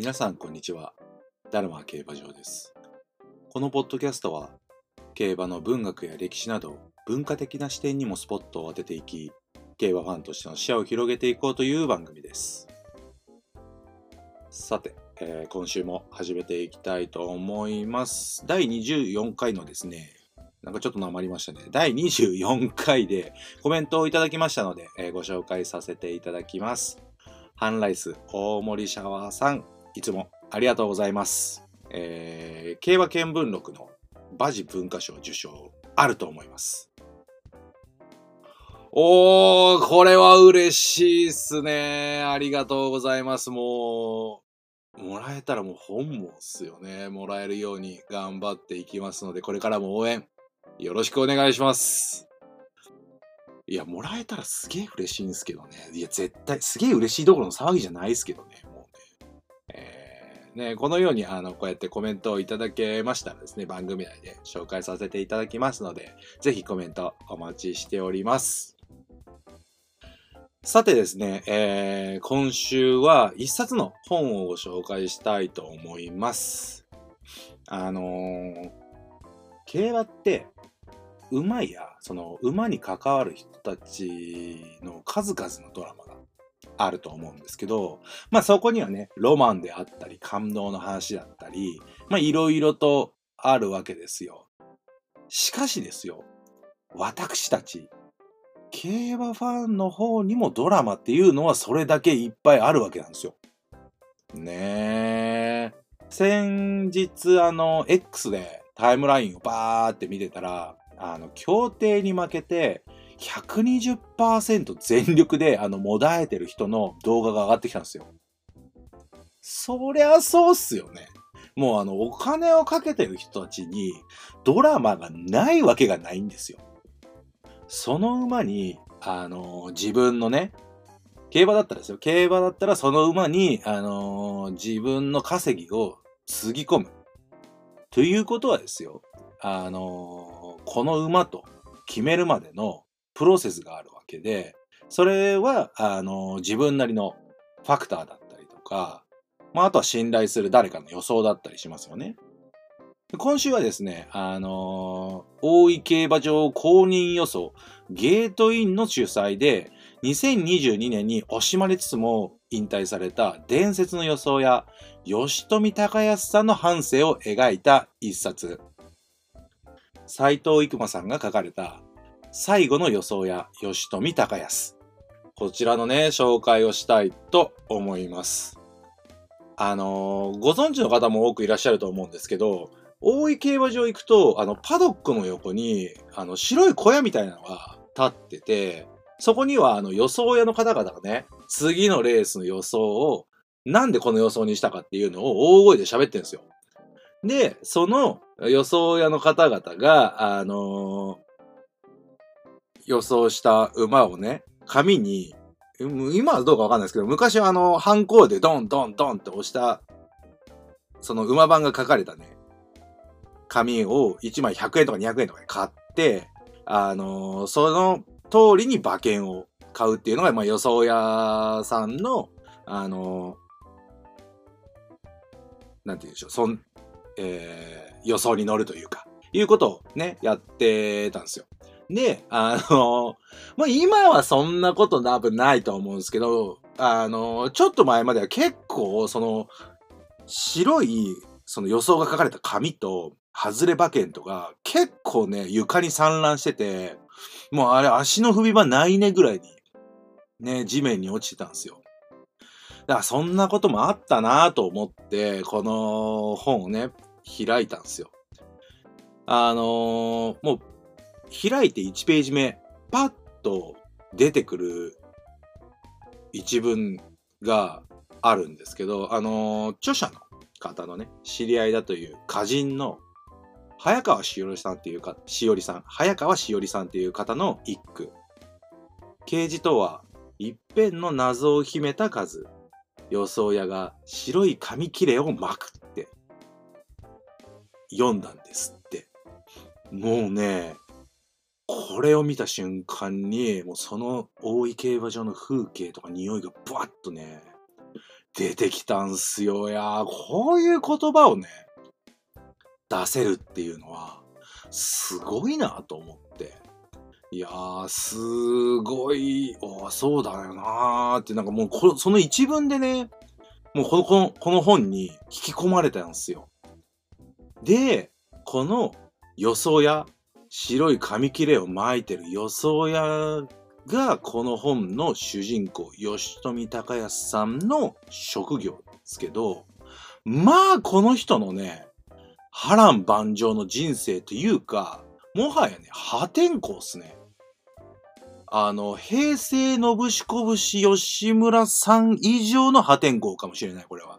皆さんこんにちは。ダルマ競馬場です。このポッドキャストは競馬の文学や歴史など文化的な視点にもスポットを当てていき競馬ファンとしての視野を広げていこうという番組です。さて、えー今週も始めていきたいと思います。第24回のですねなんかちょっとなまりましたね。第24回で コメントをいただきましたので、えーご紹介させていただきます。ハンライス大森シャワーさん、いつもありがとうございます。えー競馬見聞録の馬事文化賞受賞あると思います。おー、これは嬉しいっすね。ありがとうございます。もう、もらえたらもう本望っすよね。もらえるように頑張っていきますので、これからも応援よろしくお願いします。いや、もらえたらすげえ嬉しいんですけどね。いや、絶対、すげえ嬉しいどころの騒ぎじゃないですけどね。ね。このように、あの、こうやってコメントをいただけましたらですね、番組内で紹介させていただきますので、ぜひコメントお待ちしております。さてですね、えー今週は一冊の本をご紹介したいと思います。あのー競馬って、馬や、その馬に関わる人たちの数々のドラマがあると思うんですけど、まあそこにはね、ロマンであったり、感動の話だったり、まあいろいろとあるわけですよ。しかしですよ、私たち、競馬ファンの方にもドラマっていうのはそれだけいっぱいあるわけなんですよ。ねえ。先日、あの、X でタイムラインをバーって見てたら、あの、協定に負けて、120%全力で、あの、もだえてる人の動画が上がってきたんですよ。そりゃそうっすよね。もうあの、お金をかけてる人たちに、ドラマがないわけがないんですよ。その馬に、あの、自分のね、競馬だったらですよ。競馬だったらその馬に、あの自分の稼ぎをつぎ込む。ということはですよ。あのこの馬と決めるまでのプロセスがあるわけで、それは、あの自分なりのファクターだったりとか、まあ、あとは信頼する誰かの予想だったりしますよね。今週はですね、あの大井競馬場公認予想ゲートインの主催で、2022年に惜しまれつつも引退された伝説の予想や吉富隆康さんの半生を描いた一冊。斎藤育馬さんが書かれた最後の予想や吉富隆康。こちらのね、紹介をしたいと思います。あのーご存知の方も多くいらっしゃると思うんですけど、大井競馬場行くと、あの、パドックの横に、あの、白い小屋みたいなのが立ってて、そこには、あの、予想屋の方々がね、次のレースの予想を、なんでこの予想にしたかっていうのを大声で喋ってるんですよ。で、その予想屋の方々が、あの予想した馬をね、紙に、今はどうかわかんないですけど、昔はあの、ハンコでドンドンドンって押した、その馬番が書かれたね、紙を1枚100円とか200円とかで買って、あのーその通りに馬券を買うっていうのが、まあ、予想屋さんの、あのーなんて言うんでしょう、そん、えー予想に乗るというか、いうことをね、やってたんですよ。で、あのま、今はそんなこと多分ないと思うんですけど、あのちょっと前までは結構、その、白い、その予想が書かれた紙と、外れ馬券とか、結構ね、床に散乱してて、もうあれ足の踏み場ないねぐらいに、ね、地面に落ちてたんですよ。だからそんなこともあったなと思って、この本をね、開いたんですよ。あのーもう、開いて1ページ目、パッと出てくる一文があるんですけど、あの著者の方のね、知り合いだという歌人の早川しおりさんっていうか、しおりさん、早川しおりさんっていう方の一句。啓示とは、一辺の謎を秘めた数。予想屋が白い紙切れを巻くって読んだんですって。もうね、これを見た瞬間に、もうその大井競馬場の風景とか匂いがブワッとね、出てきたんすよ。いやー、こういう言葉をね、出せるっていうのは、すごいなと思って。いやー、すごい、あそうだよなーって、なんかもうこ、その一文でね、もうこの、この、この本に引き込まれたんすよ。で、この予想屋、白い紙切れを巻いてる予想屋が、この本の主人公、吉富隆康さんの職業ですけど、まあ、この人のね、波乱万丈の人生というか、もはやね、破天荒っすね。あの、平成のぶしこぶし吉村さん以上の破天荒かもしれない、これは。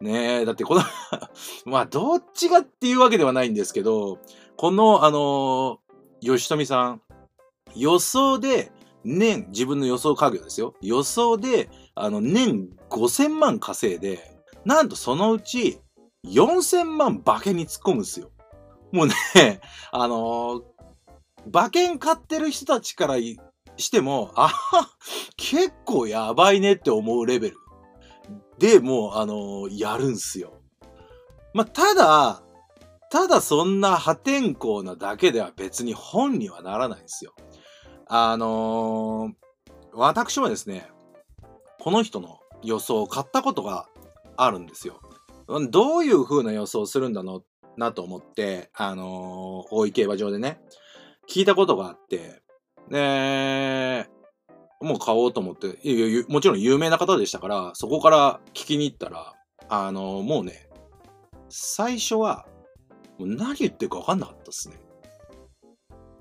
ねえ、だってこの まあ、どっちがっていうわけではないんですけど、この、あの吉富さん、予想で、年、自分の予想家業ですよ。予想で、あの、年5000万稼いで、なんとそのうち4000万馬券に突っ込むんですよ。もうね、あのー馬券買ってる人たちからしても、あ結構やばいねって思うレベルでもう、あのーやるんすよ。まあ、ただ、ただそんな破天荒なだけでは別に本にはならないんですよ。あのー私はですね、この人の予想を買ったことがあるんですよ。どういう風な予想をするんだろうなと思って、あのー大井競馬場でね、聞いたことがあって、で、もう買おうと思って、もちろん有名な方でしたから、そこから聞きに行ったら、あのーもうね、最初は、もう何言ってるか分かんなかったですね。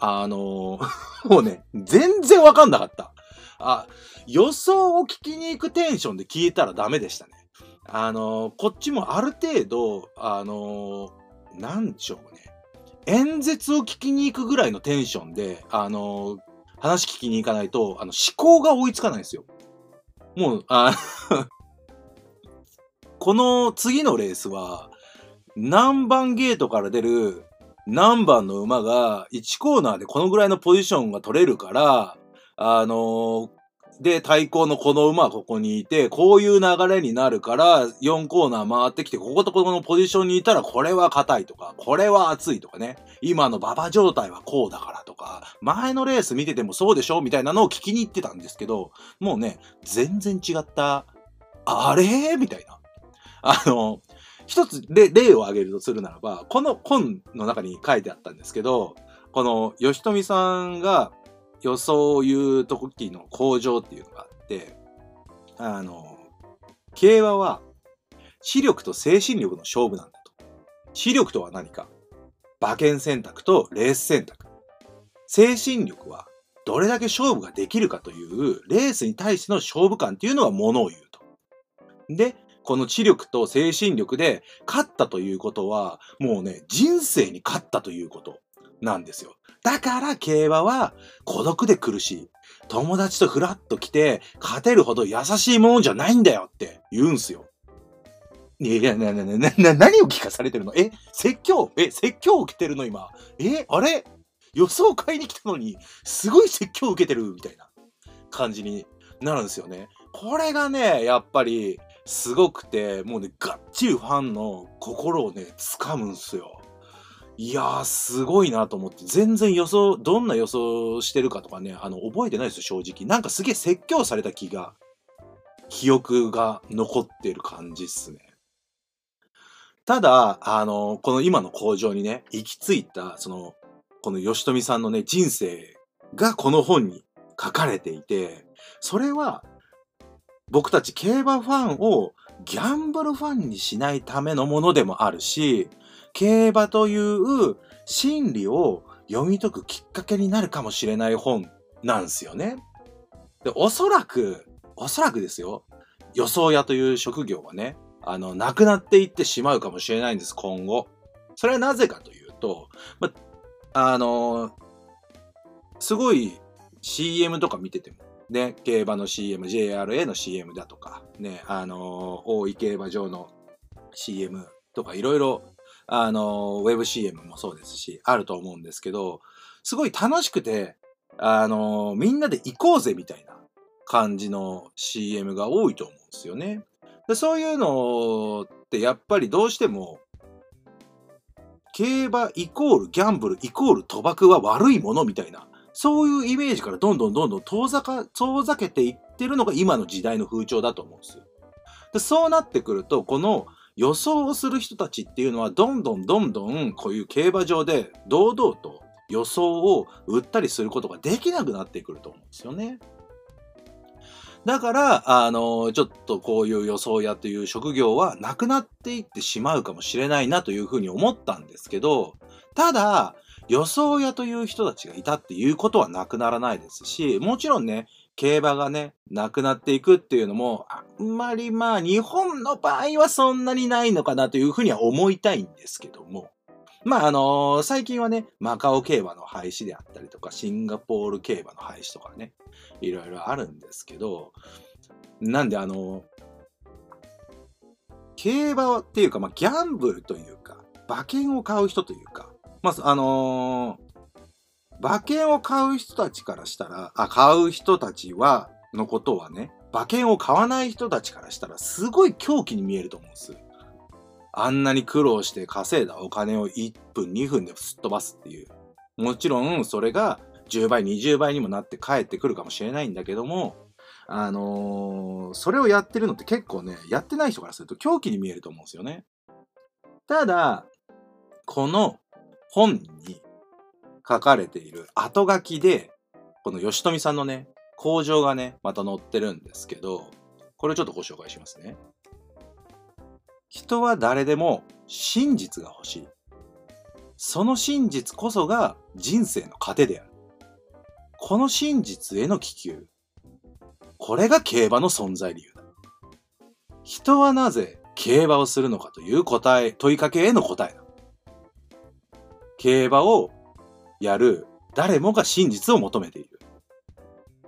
あのー もうね、全然分かんなかった。あ、予想を聞きに行くテンションで聞いたらダメでしたね。あのーこっちもある程度、あのーなんでしょうね。演説を聞きに行くぐらいのテンションで、あのー話聞きに行かないと、あの、思考が追いつかないんですよ。もう、あ この次のレースは、何番ゲートから出る何番の馬が1コーナーでこのぐらいのポジションが取れるから、あのーで、対抗のこの馬はここにいて、こういう流れになるから、4コーナー回ってきて、こことここのポジションにいたら、これは硬いとか、これは熱いとかね、今の馬場状態はこうだからとか、前のレース見ててもそうでしょ？みたいなのを聞きに行ってたんですけど、もうね、全然違った、あれ？みたいな。あの、一つ例例を挙げるとするならば、この本の中に書いてあったんですけど、この吉富さんが予想を言う時の向上っていうのがあって、あの、競馬は視力と精神力の勝負なんだと。視力とは何か馬券選択とレース選択。精神力はどれだけ勝負ができるかというレースに対しての勝負感っていうのはものを言うと。で、この知力と精神力で勝ったということは、もうね、人生に勝ったということなんですよ。だから競馬は孤独で苦しい。友達とフラッと来て勝てるほど優しいものじゃないんだよって言うんすよ。いや、な、な、な、な、何を聞かされてるの？え、説教？え、説教を受けてるの？今。え、あれ？予想買いに来たのに、すごい説教を受けてるみたいな感じになるんですよね。これがね、やっぱり、すごくて、もうね、がっちりファンの心をね、掴むんすよ。いやー、すごいなと思って、全然予想、どんな予想してるかとかね、あの、覚えてないですよ、正直。なんかすげえ説教された気が、記憶が残ってる感じっすね。ただ、あの、この今の工場にね、行き着いた、その、この吉富さんのね、人生がこの本に書かれていて、それは、僕たち競馬ファンをギャンブルファンにしないためのものでもあるし、競馬という心理を読み解くきっかけになるかもしれない本なんですよね。で、おそらく、おそらくですよ、予想屋という職業はね、あの、なくなっていってしまうかもしれないんです、今後。それはなぜかというと、ま、あの、すごい CM とか見てても、ね、競馬の CM、JRA の CM だとか、ね、あの、大井競馬場の CM とかいろいろ、あの、ウェブ CM もそうですし、あると思うんですけど、すごい楽しくて、あの、みんなで行こうぜみたいな感じの CM が多いと思うんですよね。でそういうのってやっぱりどうしても、競馬イコールギャンブルイコール賭博は悪いものみたいな、そういうイメージからどんどんどんどん遠ざか、遠ざけていってるのが今の時代の風潮だと思うんですよ。でそうなってくると、この予想をする人たちっていうのは、どんどんどんどんこういう競馬場で堂々と予想を売ったりすることができなくなってくると思うんですよね。だから、あの、ちょっとこういう予想屋という職業はなくなっていってしまうかもしれないなというふうに思ったんですけど、ただ、予想屋という人たちがいたっていうことはなくならないですし、もちろんね、競馬がね、なくなっていくっていうのも、あんまりまあ、日本の場合はそんなにないのかなというふうには思いたいんですけども、まあ、あのー、最近はね、マカオ競馬の廃止であったりとか、シンガポール競馬の廃止とかね、いろいろあるんですけど、なんであのー、競馬っていうか、まあ、ギャンブルというか、馬券を買う人というか、まず、あのー、馬券を買う人たちからしたら、あ、買う人たちは、のことはね、馬券を買わない人たちからしたら、すごい狂気に見えると思うんです。あんなに苦労して稼いだお金を1分2分ですっ飛ばすっていう。もちろんそれが10倍20倍にもなって帰ってくるかもしれないんだけども、あのー、それをやってるのって結構ね、やってない人からすると狂気に見えると思うんですよね。ただ、この本に書かれている後書きで、この吉富さんのね、工場がね、また載ってるんですけど、これちょっとご紹介しますね。人は誰でも真実が欲しい。その真実こそが人生の糧である。この真実への気球。これが競馬の存在理由だ。人はなぜ競馬をするのかという答え、問いかけへの答え。競馬をやる誰もが真実を求めている。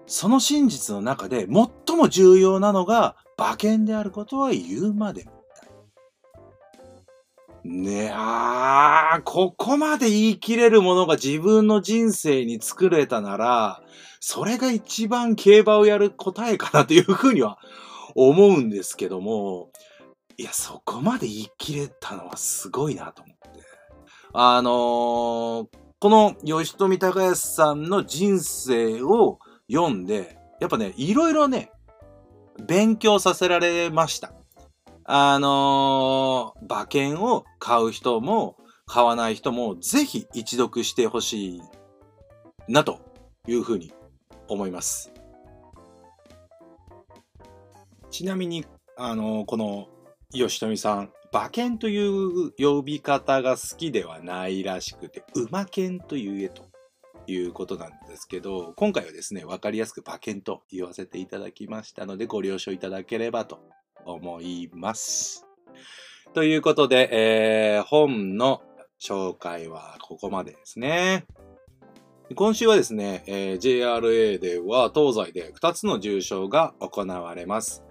その真実の中で最も重要なのが馬券であることは言うまでも。ねあ、ここまで言い切れるものが自分の人生に作れたなら、それが一番競馬をやる答えかなというふうには思うんですけども、いや、そこまで言い切れたのはすごいなと思って。あのー、この吉富隆康さんの人生を読んで、やっぱね、いろいろね、勉強させられました。あのー、馬券を買う人も買わない人もぜひ一読してほしいなというふうに思います。ちなみに、あのー、この吉富さん、馬券という呼び方が好きではないらしくて、馬券というえということなんですけど、今回はですね、わかりやすく馬券と言わせていただきましたので、ご了承いただければと思います。ということで、えー、本の紹介はここまでですね。今週はですね、えー、JRA では東西で2つの重賞が行われます。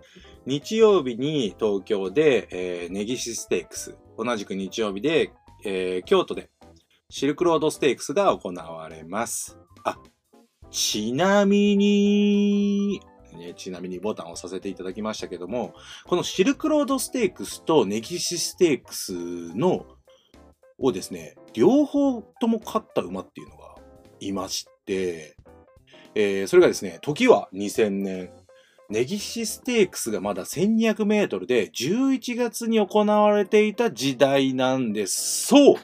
日曜日に東京で、えー、根岸ステークス、同じく日曜日で、えー、京都でシルクロードステークスが行われます。あ、ちなみに、ね、ちなみにボタンを押させていただきましたけども、このシルクロードステークスとネギシステークスの、をですね、両方とも勝った馬っていうのがいまして、えー、それがですね、時は2000年、ネギシステークスがまだ1200メートルで11月に行われていた時代なんです。そう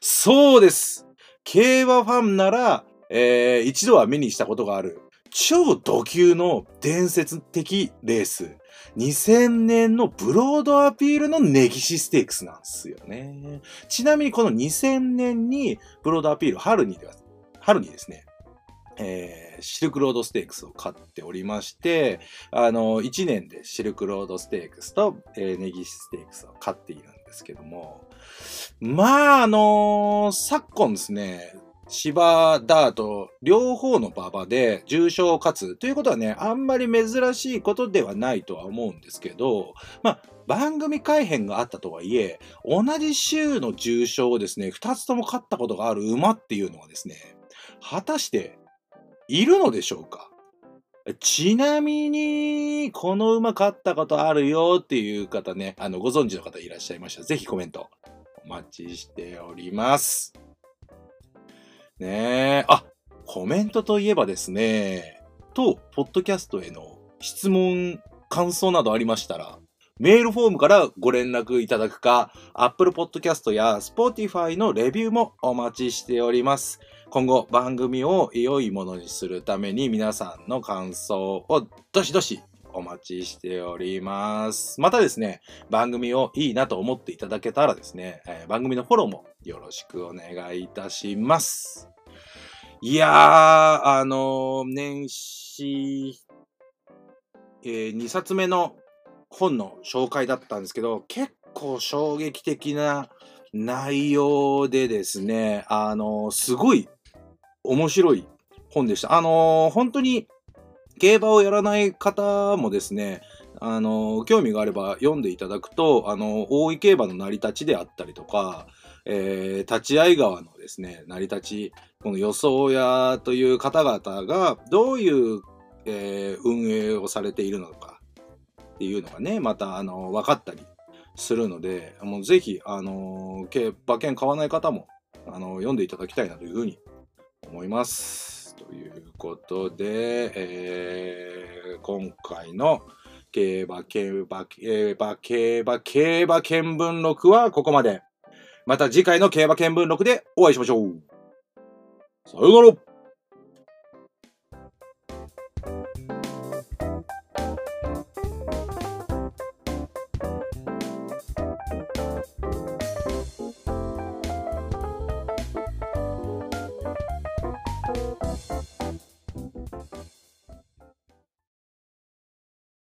そうです競馬ファンなら、えー、一度は目にしたことがある超ド級の伝説的レース。2000年のブロードアピールのネギシステークスなんですよね。ちなみにこの2000年にブロードアピール、春にでは、春にですね、えー、シルクロードステークスを勝っておりまして、あの、1年でシルクロードステークスと、えー、ネギステークスを勝っているんですけども、まあ、あのー、昨今ですね、芝ダート、両方の馬場で重賞を勝つということはね、あんまり珍しいことではないとは思うんですけど、まあ、番組改編があったとはいえ、同じ週の重賞をですね、二つとも勝ったことがある馬っていうのはですね、果たしているのでしょうか？ちなみに、この馬買ったことあるよっていう方ね、あの、ご存知の方いらっしゃいましたら、ぜひコメントお待ちしております。ねえ、あ、コメントといえばですね、と、ポッドキャストへの質問、感想などありましたら、メールフォームからご連絡いただくか、Apple Podcast や Spotify のレビューもお待ちしております。今後番組を良いものにするために皆さんの感想をどしどしお待ちしております。またですね、番組をいいなと思っていただけたらですね、えー、番組のフォローもよろしくお願いいたします。いやー、あのー、年始、えー、2冊目の本の紹介だったんですけど、結構衝撃的な内容でですね、あの、すごい面白い本でした。あのー、本当に競馬をやらない方もですね、あの、興味があれば読んでいただくと、あの、大井競馬の成り立ちであったりとか、えー、立会川のですね、成り立ち、この予想屋という方々がどういう、えー、運営をされているのかっていうのがね、また、あの、分かったりするので、もうぜひ、あの、競馬券買わない方も、あの、読んでいただきたいなというふうに思います。ということで、えー、今回の競馬、競馬、競馬、競馬、競馬見聞録はここまで。また次回の競馬見聞録でお会いしましょう。さよなら